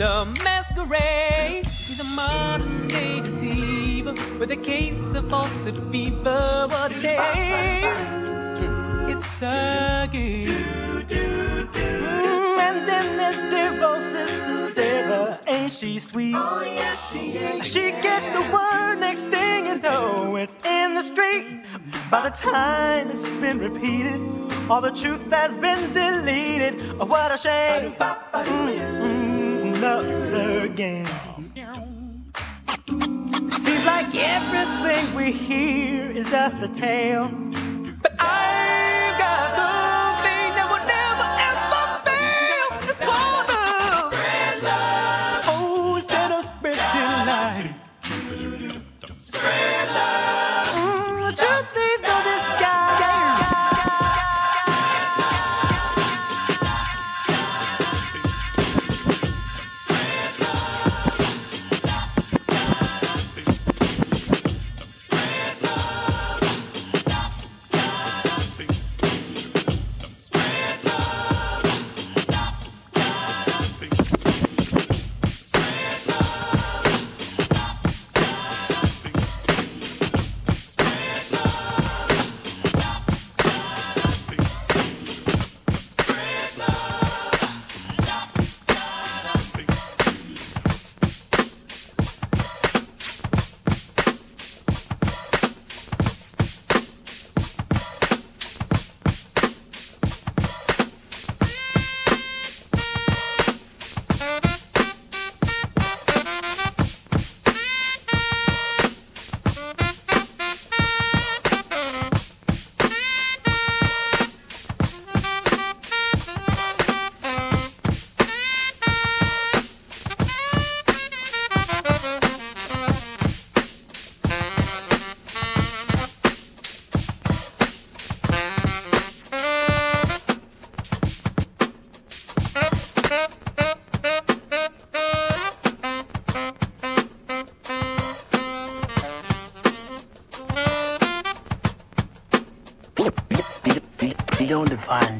a masquerade. He's a modern day deceiver with a case of falsehood fever. What a shame! It's a game. Mm, and then there's dear old sister Sarah, ain't she sweet? Oh yes, she is. She gets the word next thing you know, it's in the street. By the time it's been repeated, all the truth has been deleted. Oh, what a shame! Mm, another game. Seems like everything we hear is just a tale.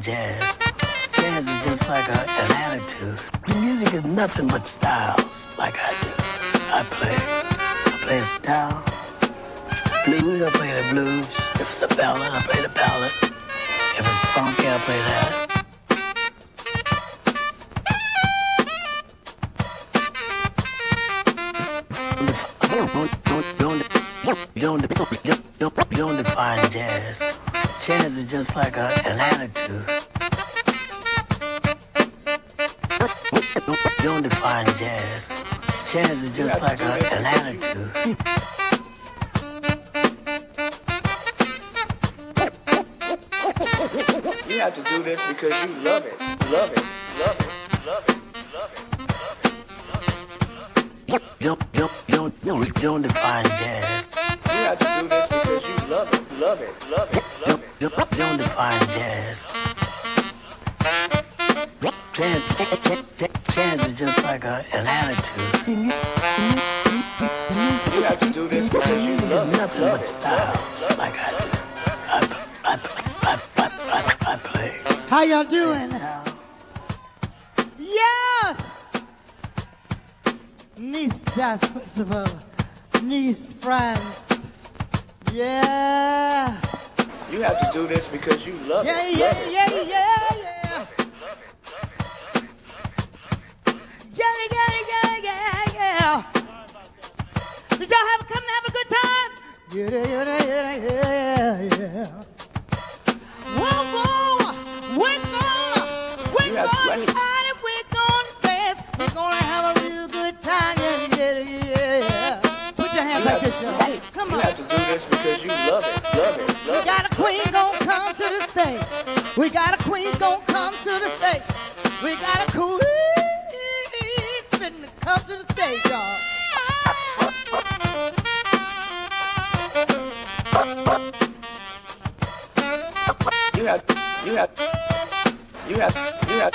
Jazz. Jazz is just like a, an attitude. The music is nothing but hands You like have, y'all. Come you on. have to do this because you love it. Love it. We got a queen gon' come to the stage. We got a queen gon' come to the stage. We got a queen finna come to the stage, y'all. You have, you have, you have, you have,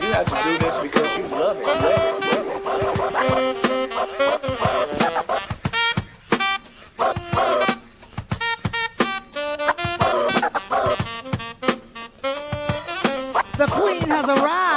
you have to do this because you love it. Love it. Love it. The queen has arrived.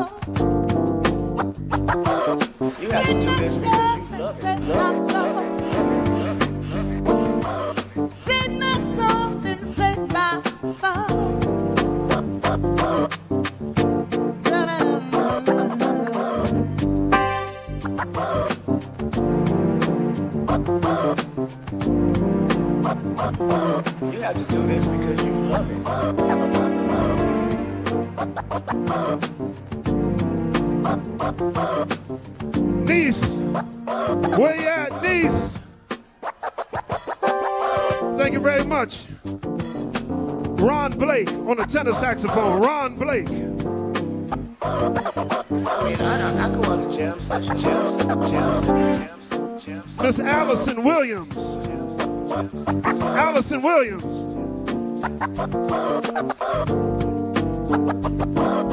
You have to do this because you love it. My and my. You have to do this because you love it tenor saxophone, Ron Blake. I mean, I, I go on the jam session, jam session, jam session. Miss Allison Williams. Allison Williams.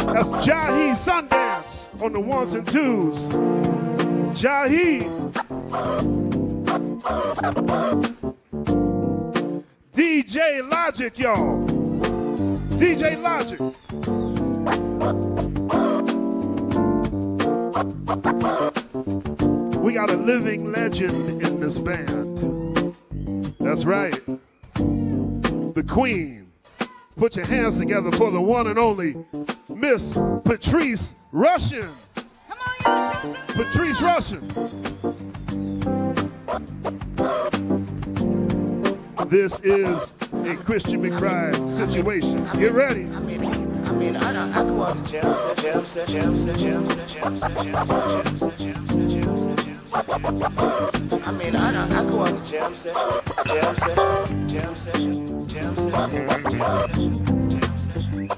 That's Jahi Sundance on the ones and twos. Jahi. DJ Logic, y'all. DJ Logic. We got a living legend in this band. That's right. The Queen. Put your hands together for the one and only Miss Patrice Rushen. Patrice Rushen. This is a Christian McBride situation. Get ready. I mean, I mean, I, I go out and jam, jam, jam, jam, jam, jam, jam, I mean, I, I go out and jam session, jam session, jam session, jam session, jam session, you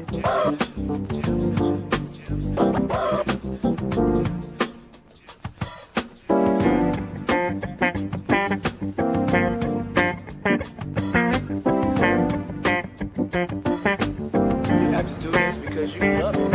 have to do this because you love it.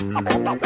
But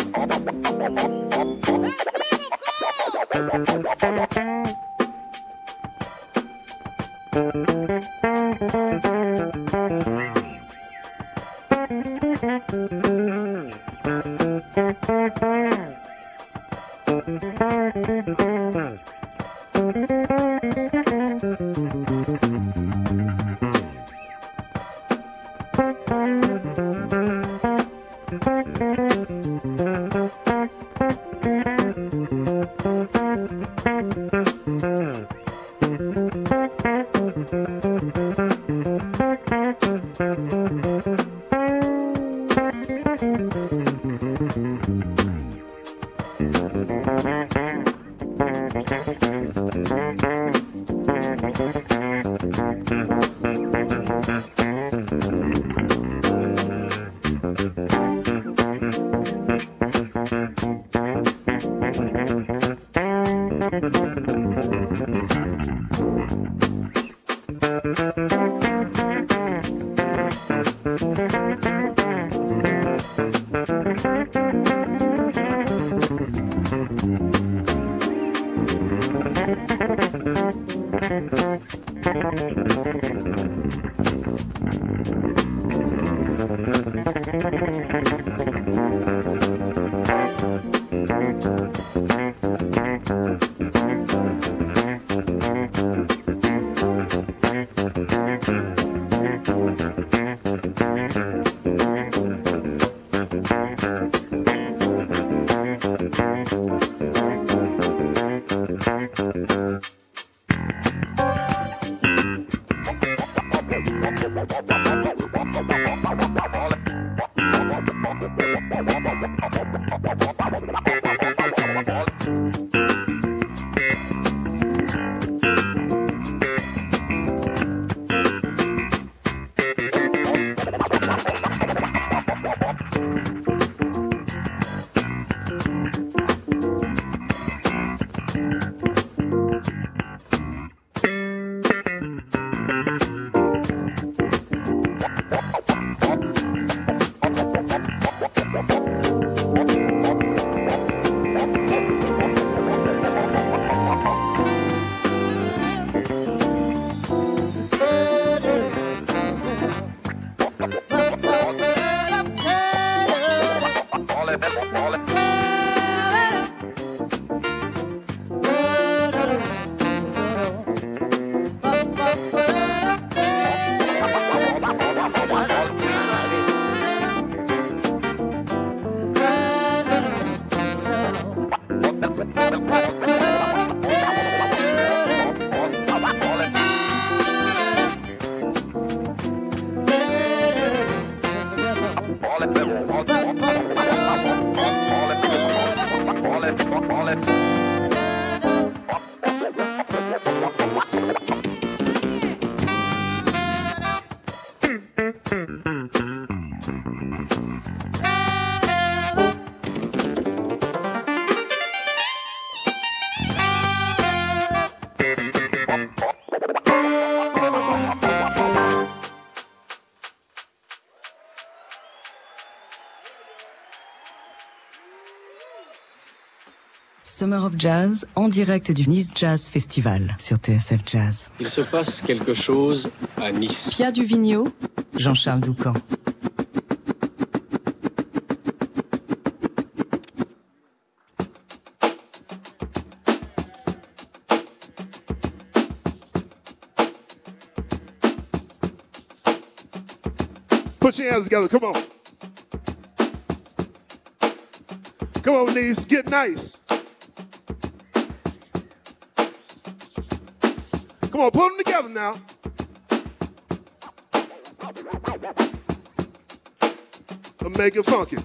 Jazz en direct du Nice Jazz Festival sur TSF Jazz. Il se passe quelque chose à Nice. Pia Duvigneau, Jean-Charles Doucan. Put your hands together, come on. Come on, Nice, get nice. on, put them together now. I'm it funky.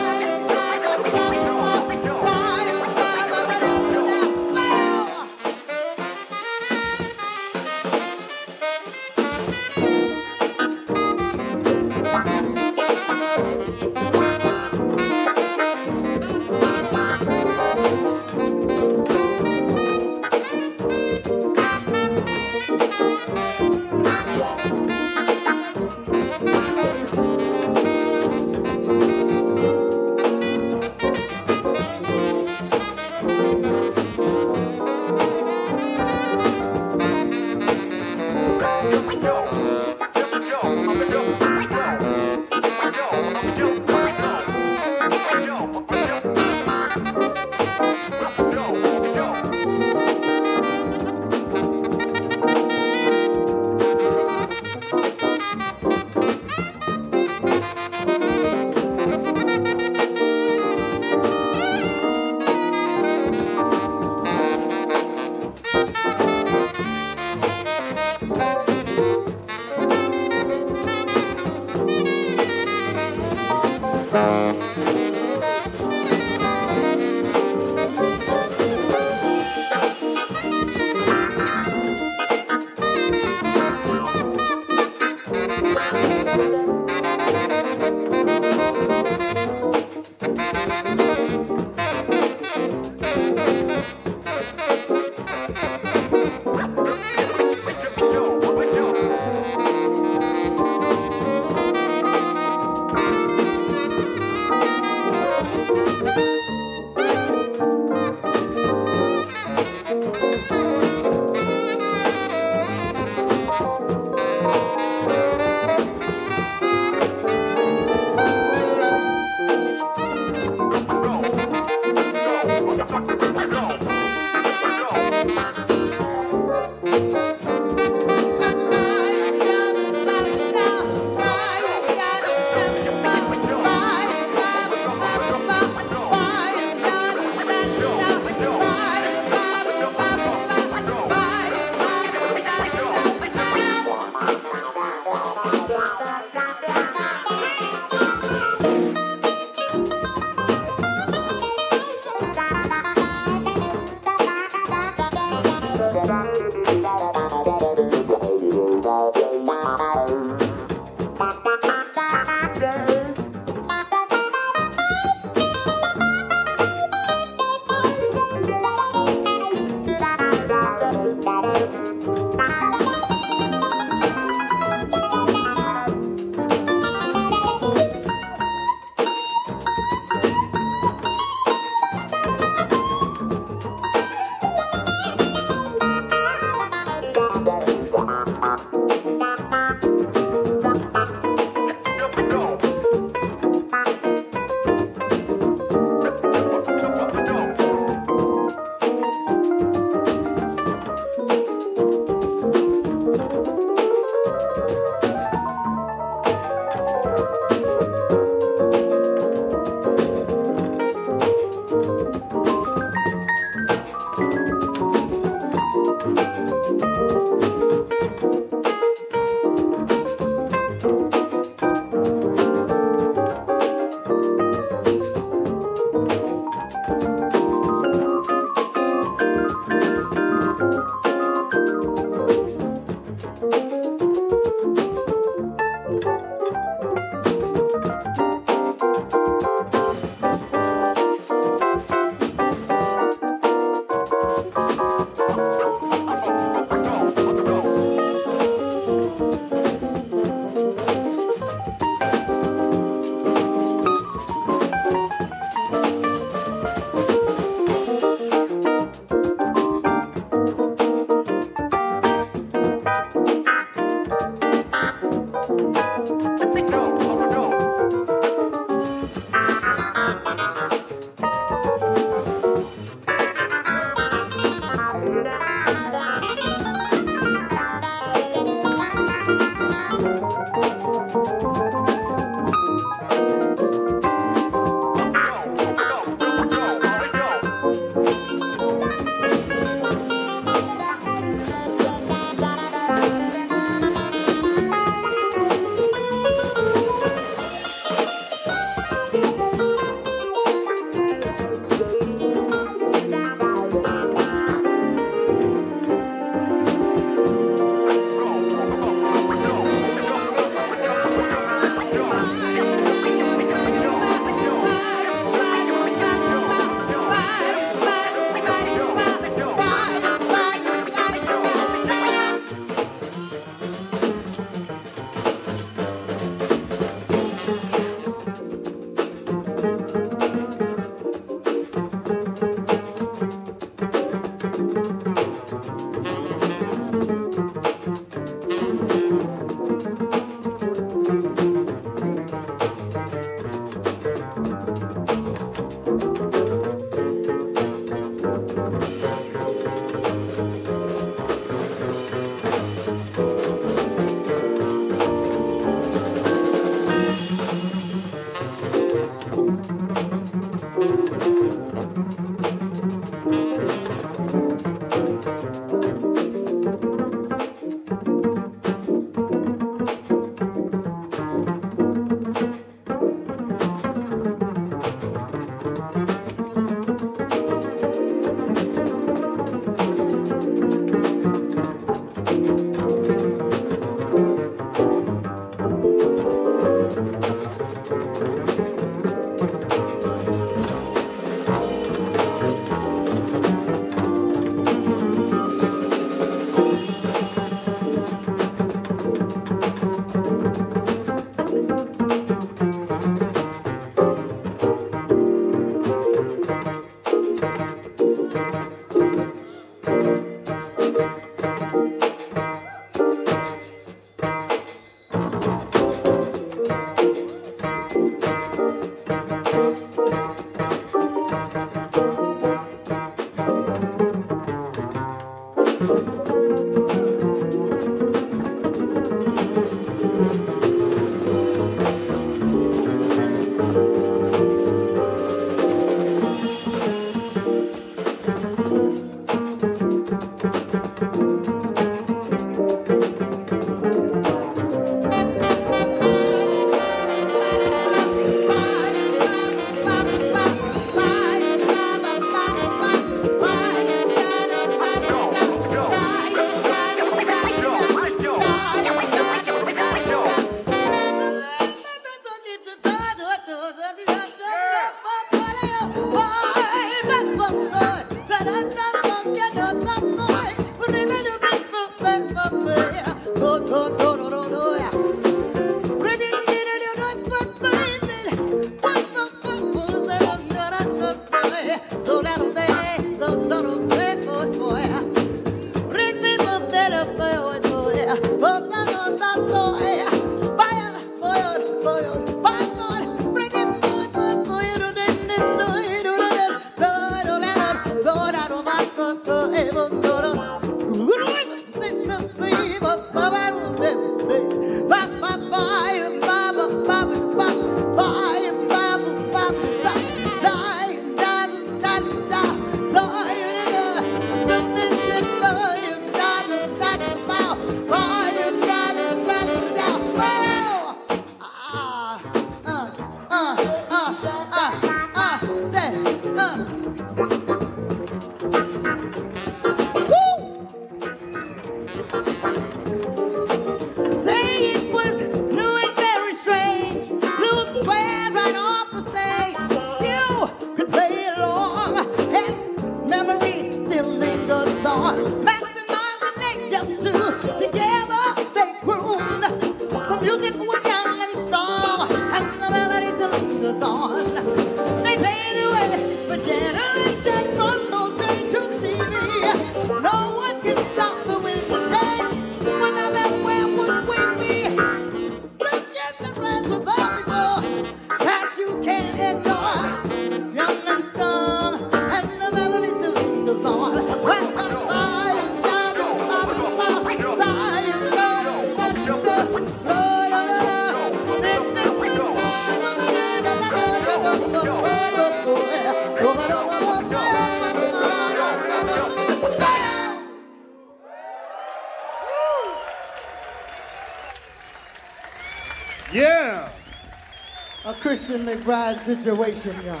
McBride situation, y'all.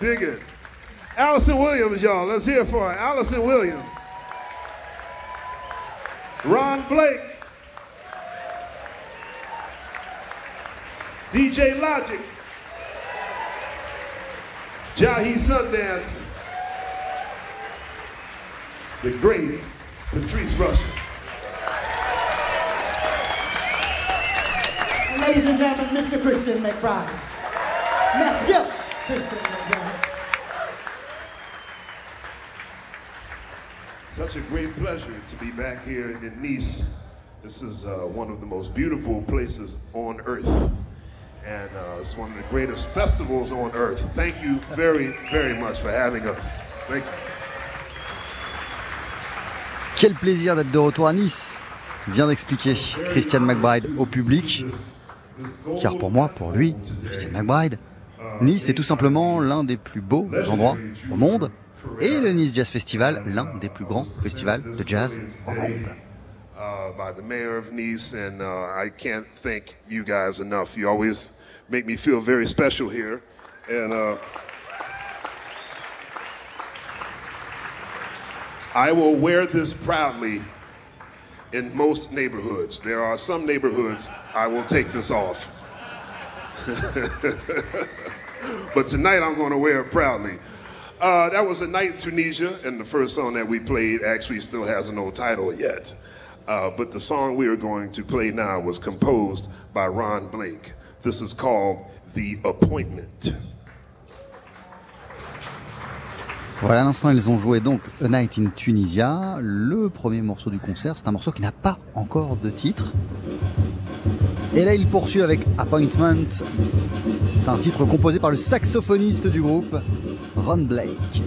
Dig it. Alyson Williams, y'all. Let's hear for her. Alyson Williams. Ron Blake. DJ Logic. Jahi Sundance. The great Patrice Rushen. Ladies and gentlemen, Mr. Christian McBride. Merci bien. Christian McBride. Such a great pleasure to be back here in Nice. This is uh, one of the most beautiful places on earth. And uh, it's one of the greatest festivals on earth. Thank you very, very much for having us. Thank you. Quel plaisir d'être de retour à Nice, vient d'expliquer Christian McBride au public. Car pour moi, pour lui, Christian McBride, Nice est tout simplement l'un des plus beaux endroits au monde et le Nice Jazz Festival, l'un des plus grands festivals de jazz au monde. I will wear this proudly in most neighborhoods. There are some neighborhoods I will take this off. but tonight I'm going to wear it proudly. Uh, that was a night in Tunisia, and the first song that we played actually still has no title yet. Uh, but the song we are going to play now was composed by Ron Blake. This is called The Appointment. Voilà, à l'instant, ils ont joué donc A Night in Tunisia, le premier morceau du concert. C'est un morceau qui n'a pas encore de titre. Et là, il poursuit avec Appointment. C'est un titre composé par le saxophoniste du groupe, Ron Blake.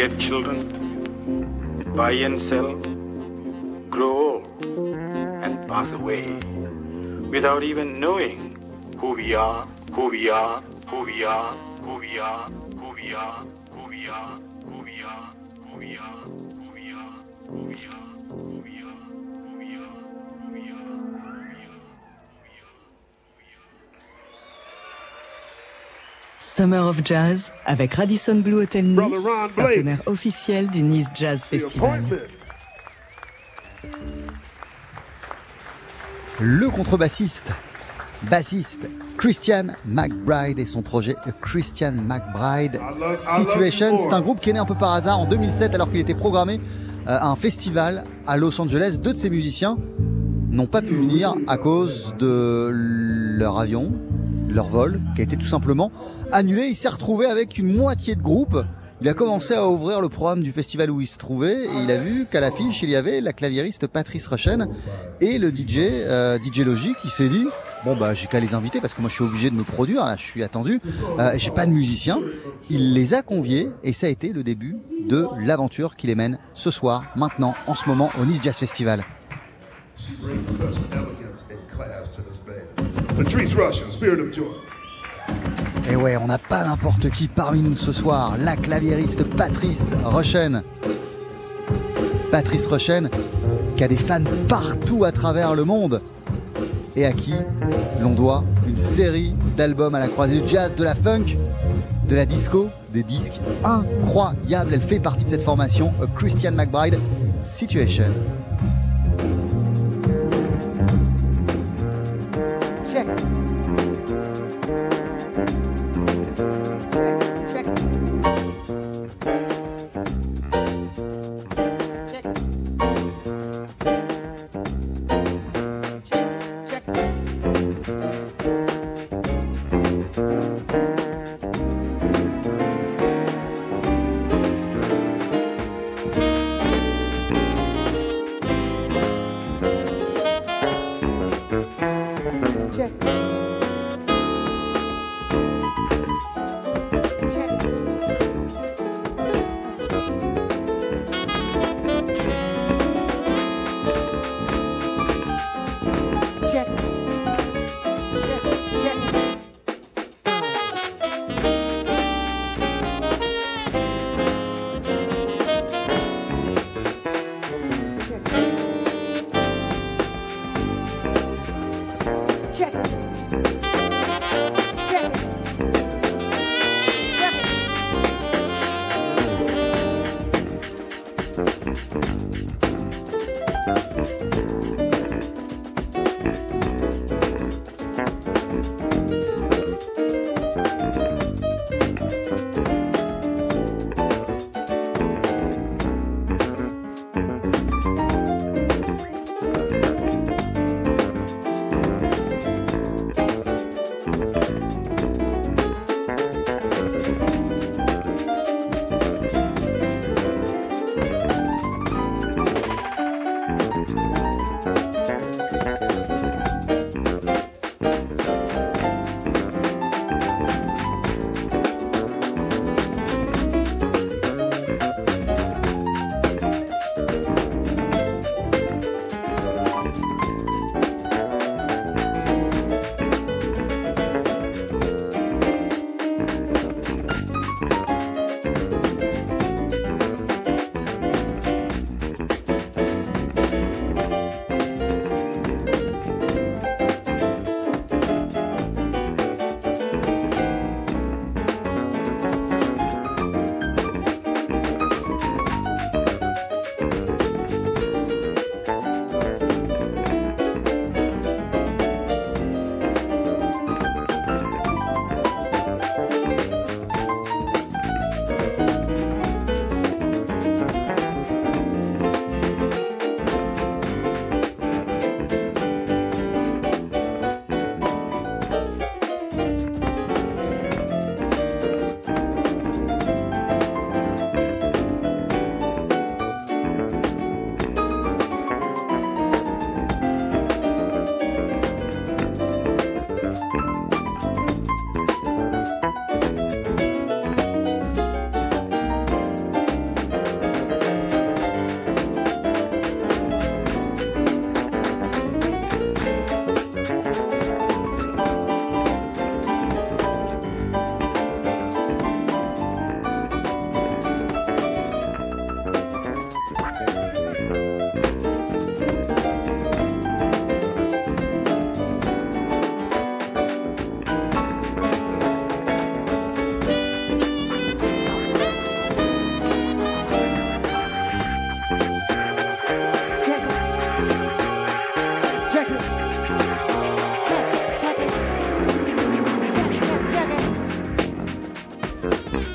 Beget children buy and sell, grow old, and pass away without even knowing who we are, who we are, Summer of Jazz avec Radisson Blue Hotel Nice, partenaire officiel du Nice Jazz Festival. Le contrebassiste, bassiste Christian McBride et son projet A Christian McBride Situation. C'est un groupe qui est né un peu par hasard en 2007 alors qu'il était programmé euh, à un festival à Los Angeles. Deux de ses musiciens n'ont pas pu venir à cause de leur avion, leur vol, qui a été tout simplement annulé. Il s'est retrouvé avec une moitié de groupe. Il a commencé à ouvrir le programme du festival où il se trouvait et il a vu qu'à l'affiche il y avait la claviériste Patrice Rochen et le DJ euh, DJ Logic. Il s'est dit bon bah j'ai qu'à les inviter parce que moi je suis obligé de me produire là, je suis attendu. Euh, j'ai pas de musicien. Il les a conviés et ça a été le début de l'aventure qui les mène ce soir, maintenant, en ce moment au Nice Jazz Festival. Patrice Russian, Spirit of Joy. Et ouais, on n'a pas n'importe qui parmi nous ce soir. La claviériste Patrice Rochen. Patrice Rochen, qui a des fans partout à travers le monde. Et à qui l'on doit une série d'albums à la croisée du jazz, de la funk, de la disco, des disques incroyables. Elle fait partie de cette formation, A Christian McBride Situation.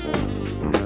Yeah.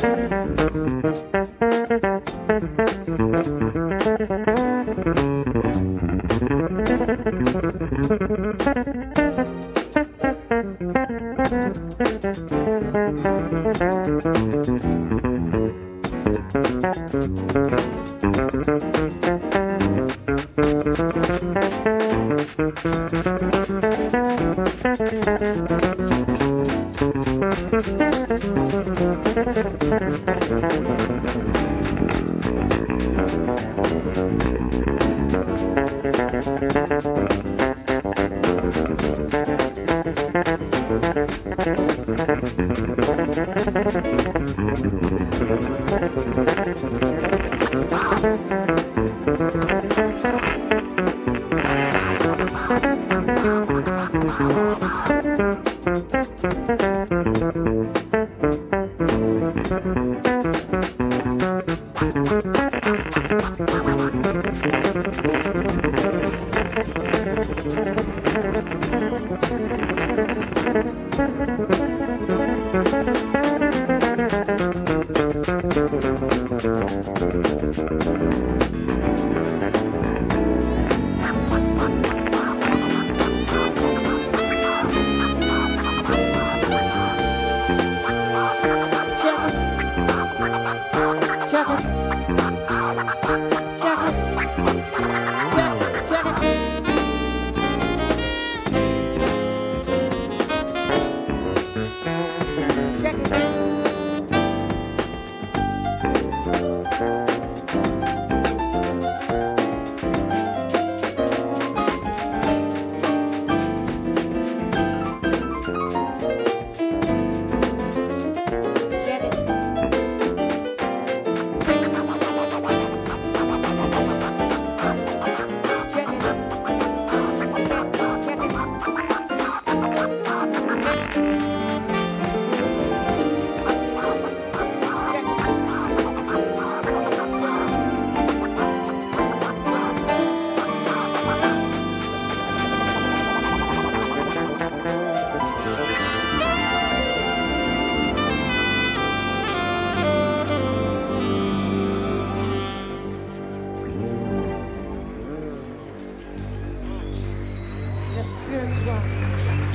Thank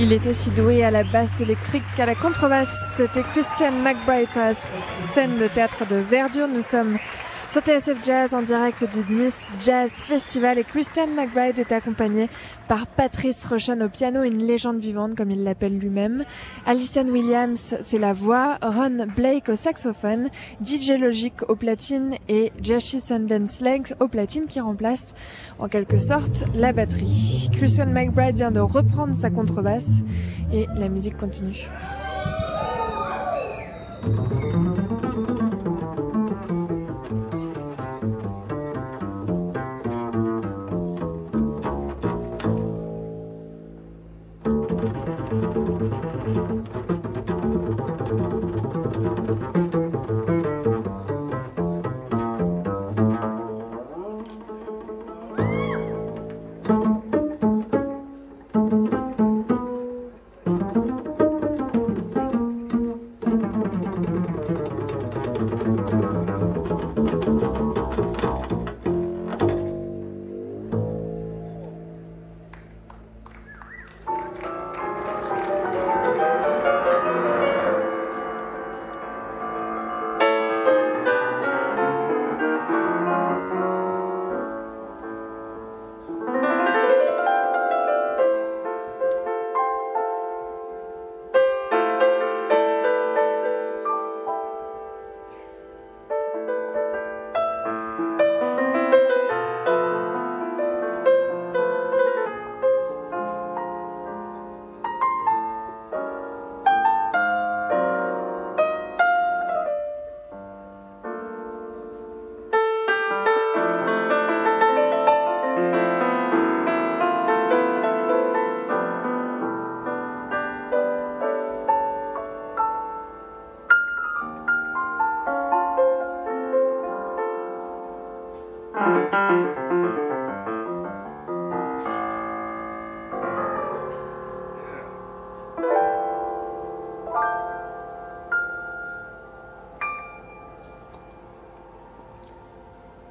Il est aussi doué à la basse électrique qu'à la contrebasse. C'était Christian McBride sur la scène de théâtre de Verdure. Nous sommes sur TSF Jazz en direct du Nice Jazz Festival et Christian McBride est accompagné par Patrice Rochon au piano, une légende vivante comme il l'appelle lui-même. Alison Williams, c'est la voix, Ron Blake au saxophone, DJ Logic au platine et Jesse Sundance Legs au platine qui remplace en quelque sorte la batterie. Christian McBride vient de reprendre sa contrebasse et la musique continue.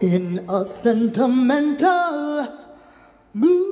In a sentimental mood.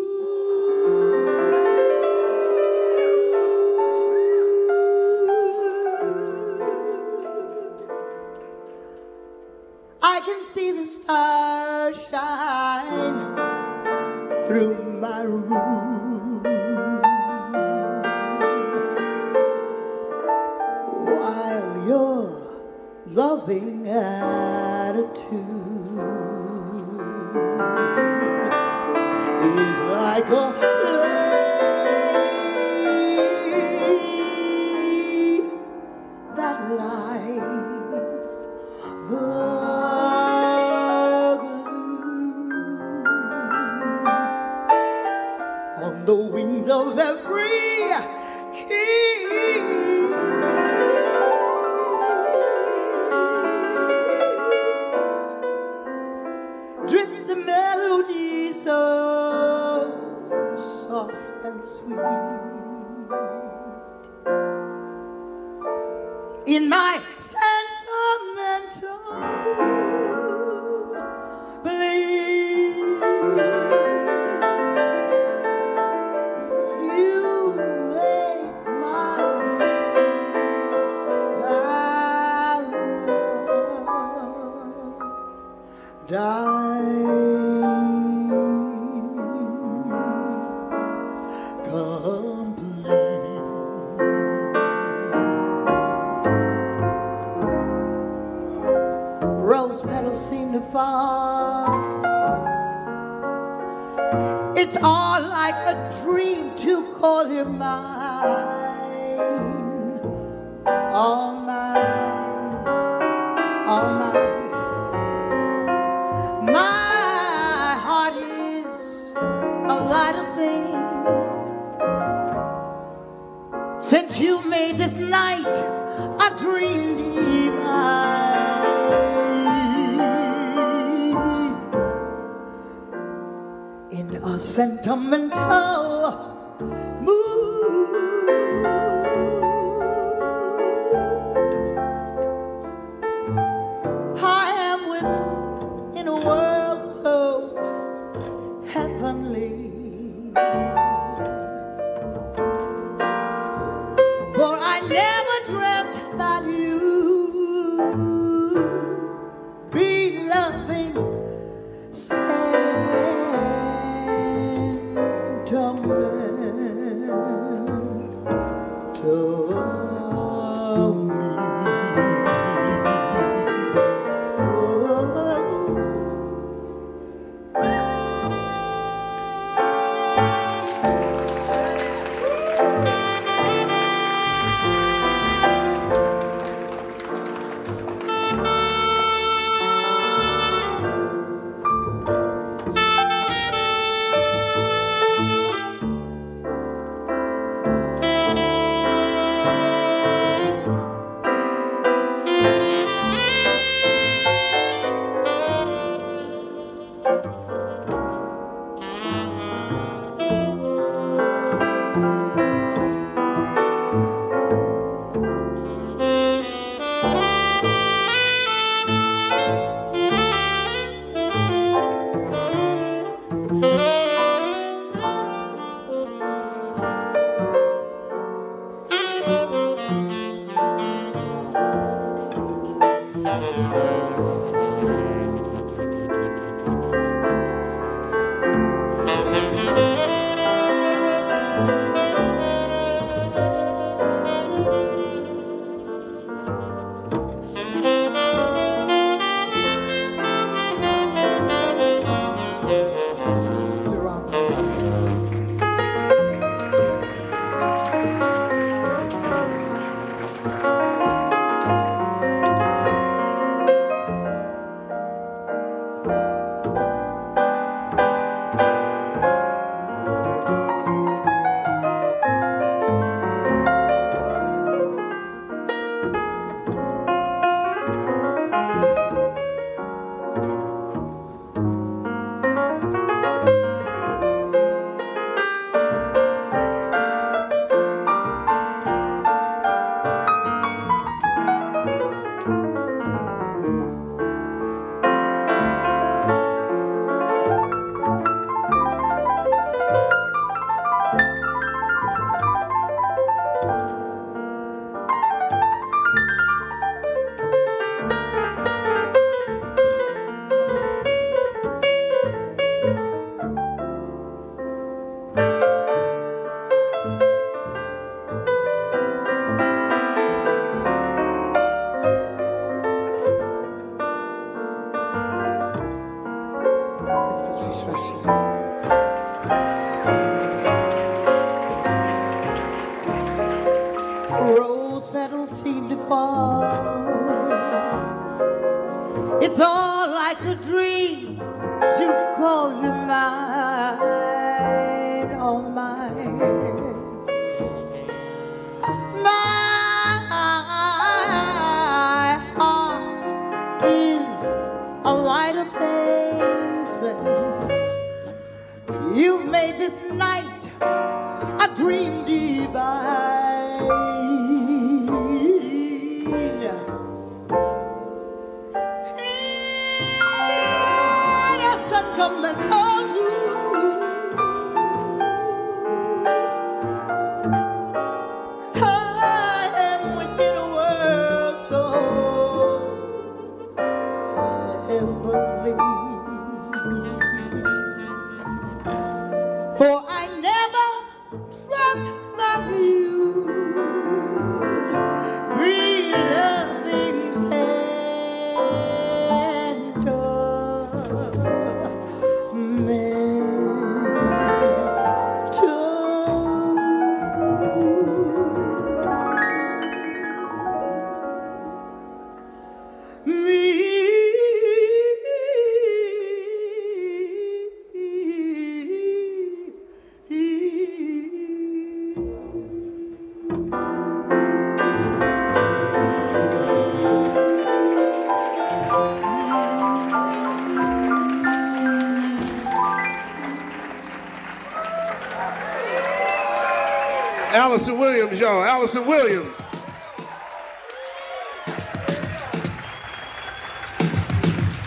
Alyson Williams.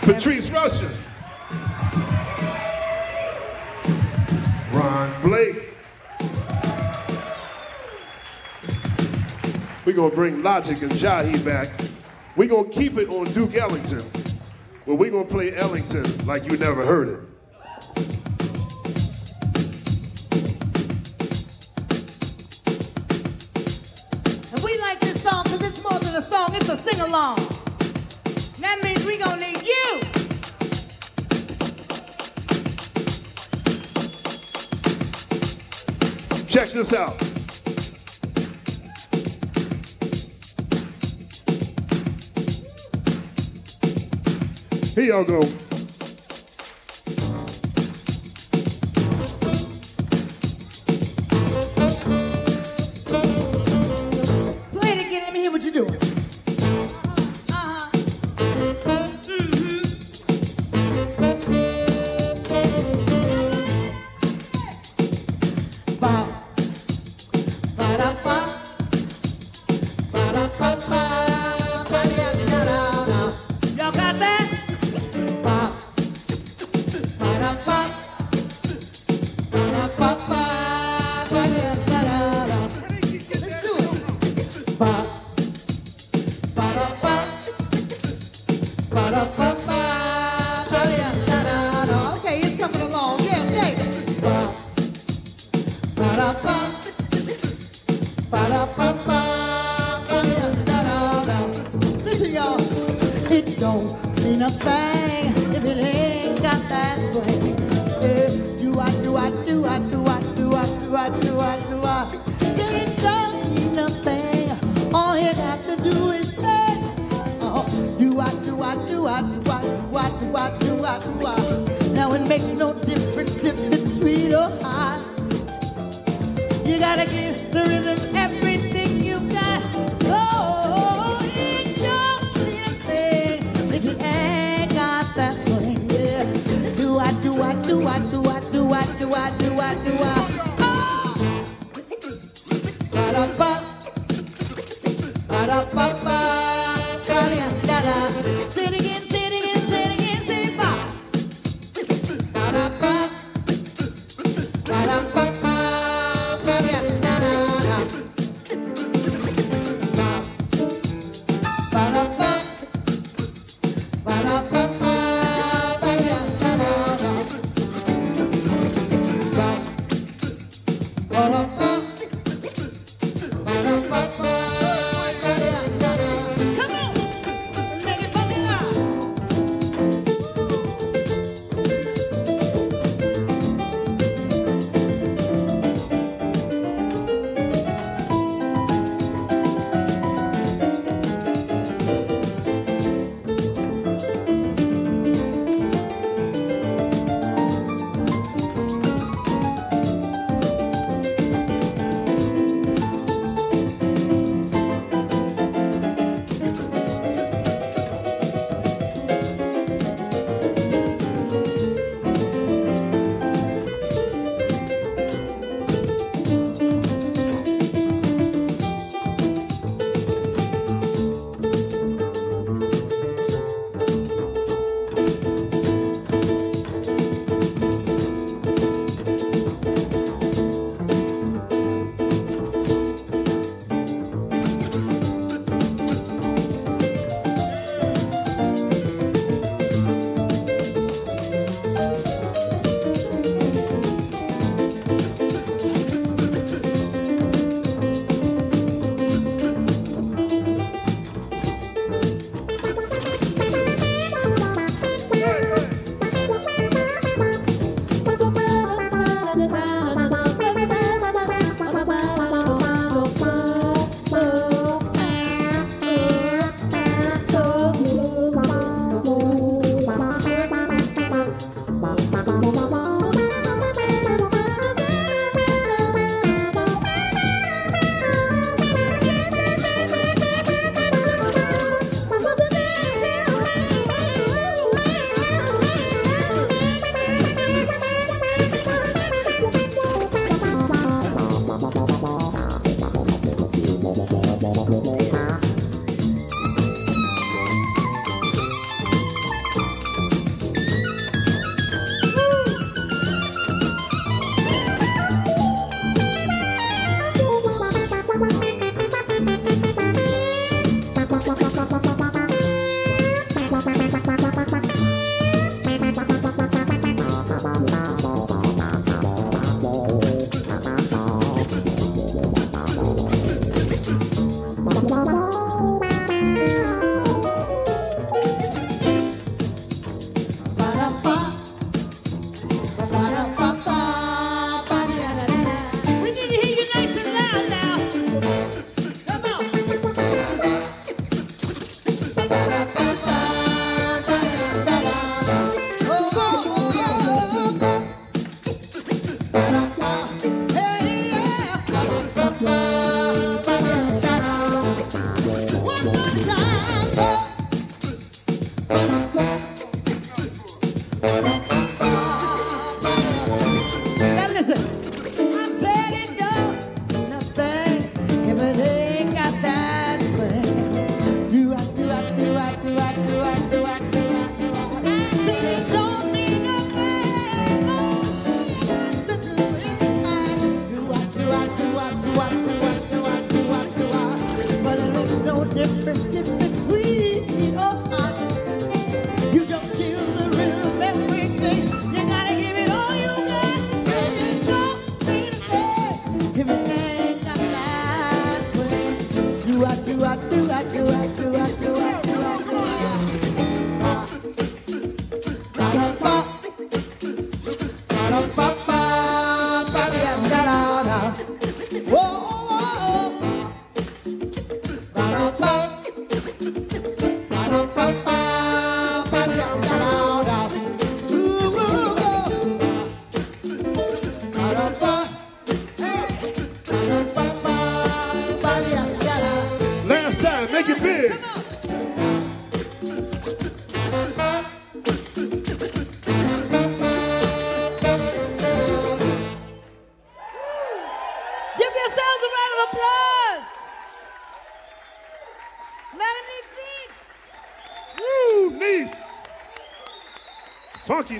Patrice Rushen. Ron Blake. We're going to bring Logic and Jahi back. We're going to keep it on Duke Ellington, but we're going to play Ellington like you never heard it. song, it's a sing along. That means we gonna need you. Check this out. Here y'all go.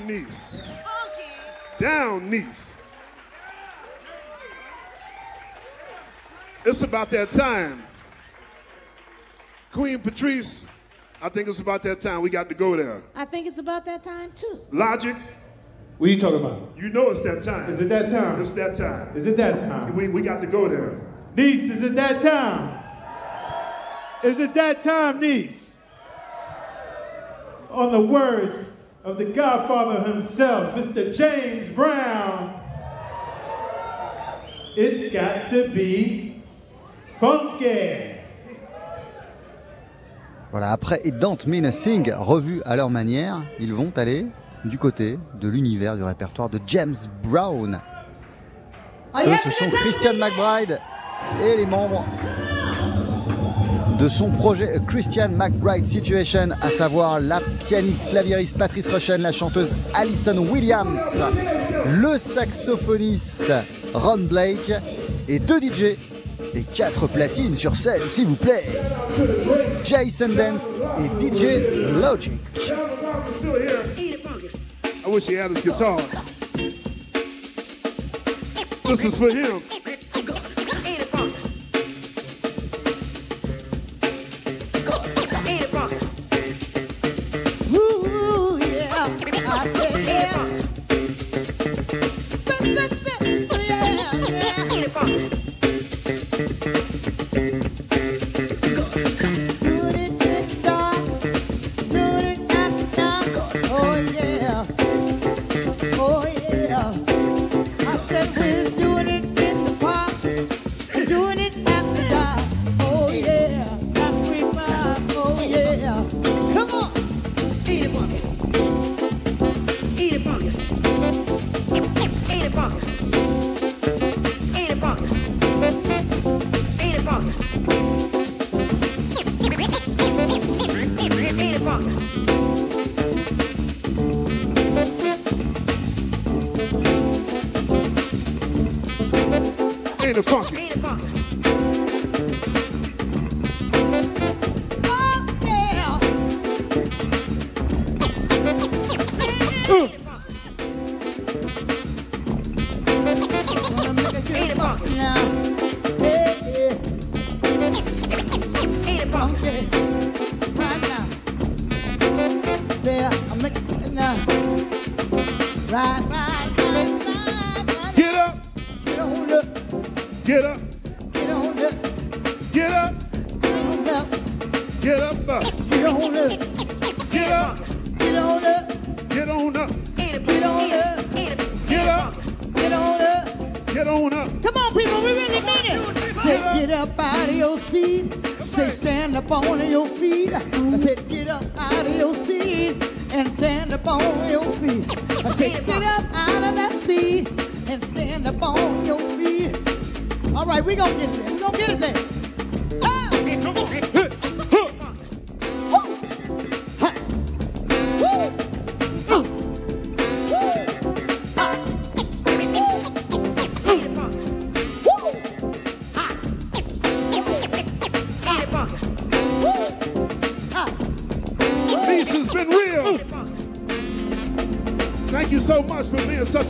Funky niece. Down niece. It's about that time. Queen Patrice, I think it's about that time we got to go there. I think it's about that time too. Logic, What are you talking about? you know it's that time. Is it that time? It's that time. Is it that time? We, we got to go there. Niece, is it that time? Is it that time, niece? On the words of the godfather himself, Mr. James Brown, it's got to be funky. Voilà, après et Don't Mean a Thing, revus à leur manière, ils vont aller du côté de l'univers du répertoire de James Brown. Eux, ce sont Christian McBride et les membres son projet Christian McBride Situation, à savoir la pianiste claviériste Patrice Rushen, la chanteuse Alison Williams, le saxophoniste Ron Blake et deux DJ et quatre platines sur scène, s'il vous plaît. Jason Dance et DJ Logic. I wish he had his guitar. This is for.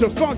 A funky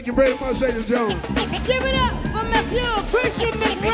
Thank you very much, ladies and gentlemen. Give it up for Monsieur Christian McBride.